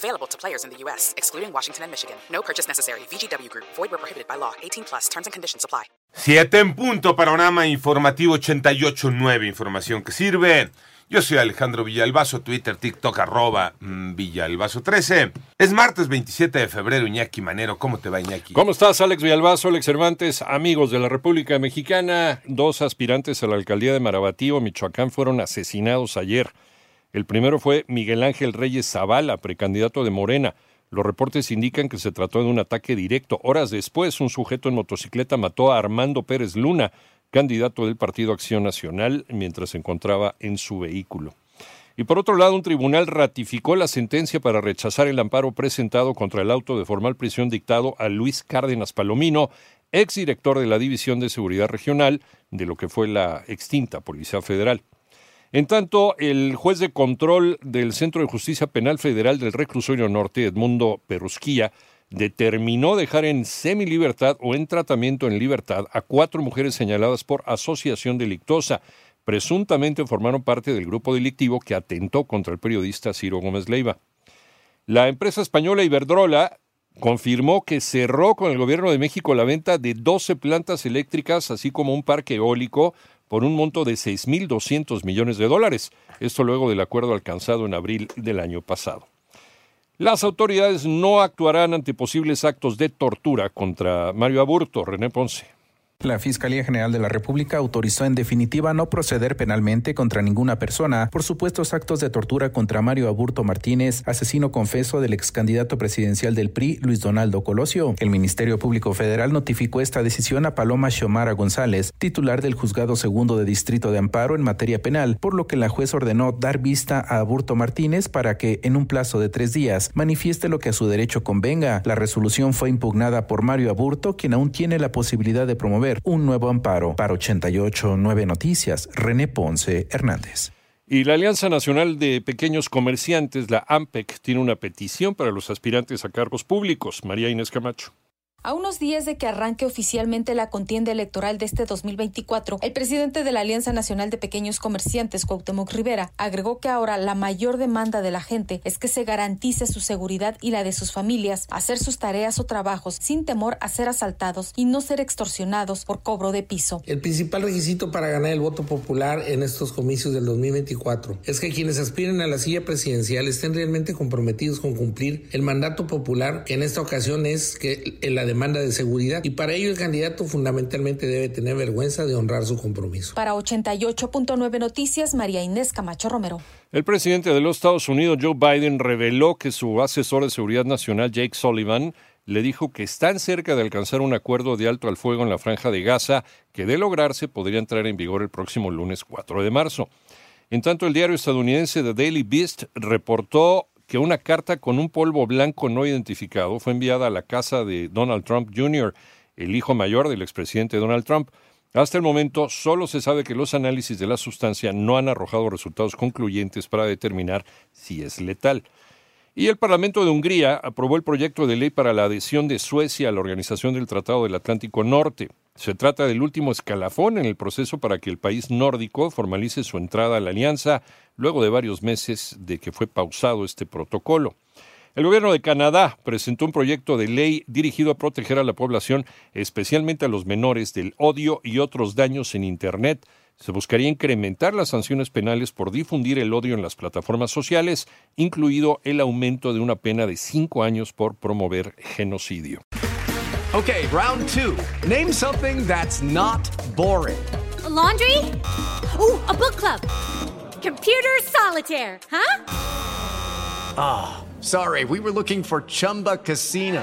Available to players in the U.S., excluding Washington and Michigan. No purchase necessary. VGW Group. Void where prohibited by law. 18 plus. Terms and conditions apply. Siete en punto, panorama informativo 88.9, información que sirve. Yo soy Alejandro Villalbazo, Twitter, TikTok, arroba mm, Villalbazo13. Es martes 27 de febrero, Iñaki Manero. ¿Cómo te va, Iñaki? ¿Cómo estás, Alex Villalbazo, Alex Cervantes, amigos de la República Mexicana? Dos aspirantes a la alcaldía de Marabatío, Michoacán, fueron asesinados ayer. El primero fue Miguel Ángel Reyes Zavala, precandidato de Morena. Los reportes indican que se trató de un ataque directo. Horas después, un sujeto en motocicleta mató a Armando Pérez Luna, candidato del Partido Acción Nacional, mientras se encontraba en su vehículo. Y por otro lado, un tribunal ratificó la sentencia para rechazar el amparo presentado contra el auto de formal prisión dictado a Luis Cárdenas Palomino, exdirector de la División de Seguridad Regional de lo que fue la extinta Policía Federal. En tanto, el juez de control del Centro de Justicia Penal Federal del Reclusorio Norte, Edmundo Perusquía, determinó dejar en semilibertad o en tratamiento en libertad a cuatro mujeres señaladas por asociación delictosa. Presuntamente formaron parte del grupo delictivo que atentó contra el periodista Ciro Gómez Leiva. La empresa española Iberdrola confirmó que cerró con el gobierno de México la venta de 12 plantas eléctricas, así como un parque eólico, por un monto de 6.200 millones de dólares. Esto luego del acuerdo alcanzado en abril del año pasado. Las autoridades no actuarán ante posibles actos de tortura contra Mario Aburto, René Ponce. La Fiscalía General de la República autorizó en definitiva no proceder penalmente contra ninguna persona por supuestos actos de tortura contra Mario Aburto Martínez, asesino confeso del ex candidato presidencial del PRI, Luis Donaldo Colosio. El Ministerio Público Federal notificó esta decisión a Paloma Xiomara González, titular del Juzgado Segundo de Distrito de Amparo en materia penal, por lo que la juez ordenó dar vista a Aburto Martínez para que, en un plazo de tres días, manifieste lo que a su derecho convenga. La resolución fue impugnada por Mario Aburto, quien aún tiene la posibilidad de promover un nuevo amparo. Para 88 Nueve Noticias, René Ponce Hernández. Y la Alianza Nacional de Pequeños Comerciantes, la AMPEC, tiene una petición para los aspirantes a cargos públicos. María Inés Camacho. A unos días de que arranque oficialmente la contienda electoral de este 2024, el presidente de la Alianza Nacional de Pequeños Comerciantes, Cuauhtémoc Rivera, agregó que ahora la mayor demanda de la gente es que se garantice su seguridad y la de sus familias, hacer sus tareas o trabajos sin temor a ser asaltados y no ser extorsionados por cobro de piso. El principal requisito para ganar el voto popular en estos comicios del 2024 es que quienes aspiren a la silla presidencial estén realmente comprometidos con cumplir el mandato popular, que en esta ocasión es que la demanda de seguridad y para ello el candidato fundamentalmente debe tener vergüenza de honrar su compromiso. Para 88.9 Noticias, María Inés Camacho Romero. El presidente de los Estados Unidos, Joe Biden, reveló que su asesor de seguridad nacional, Jake Sullivan, le dijo que están cerca de alcanzar un acuerdo de alto al fuego en la franja de Gaza que de lograrse podría entrar en vigor el próximo lunes 4 de marzo. En tanto, el diario estadounidense The Daily Beast reportó que una carta con un polvo blanco no identificado fue enviada a la casa de Donald Trump Jr., el hijo mayor del expresidente Donald Trump. Hasta el momento solo se sabe que los análisis de la sustancia no han arrojado resultados concluyentes para determinar si es letal. Y el Parlamento de Hungría aprobó el proyecto de ley para la adhesión de Suecia a la Organización del Tratado del Atlántico Norte. Se trata del último escalafón en el proceso para que el país nórdico formalice su entrada a la alianza luego de varios meses de que fue pausado este protocolo. El gobierno de Canadá presentó un proyecto de ley dirigido a proteger a la población, especialmente a los menores, del odio y otros daños en Internet. Se buscaría incrementar las sanciones penales por difundir el odio en las plataformas sociales, incluido el aumento de una pena de cinco años por promover genocidio. Okay, round two. Name something that's not boring. laundry? Ooh, a book club. Computer solitaire, huh? Ah, oh, sorry, we were looking for Chumba Casino.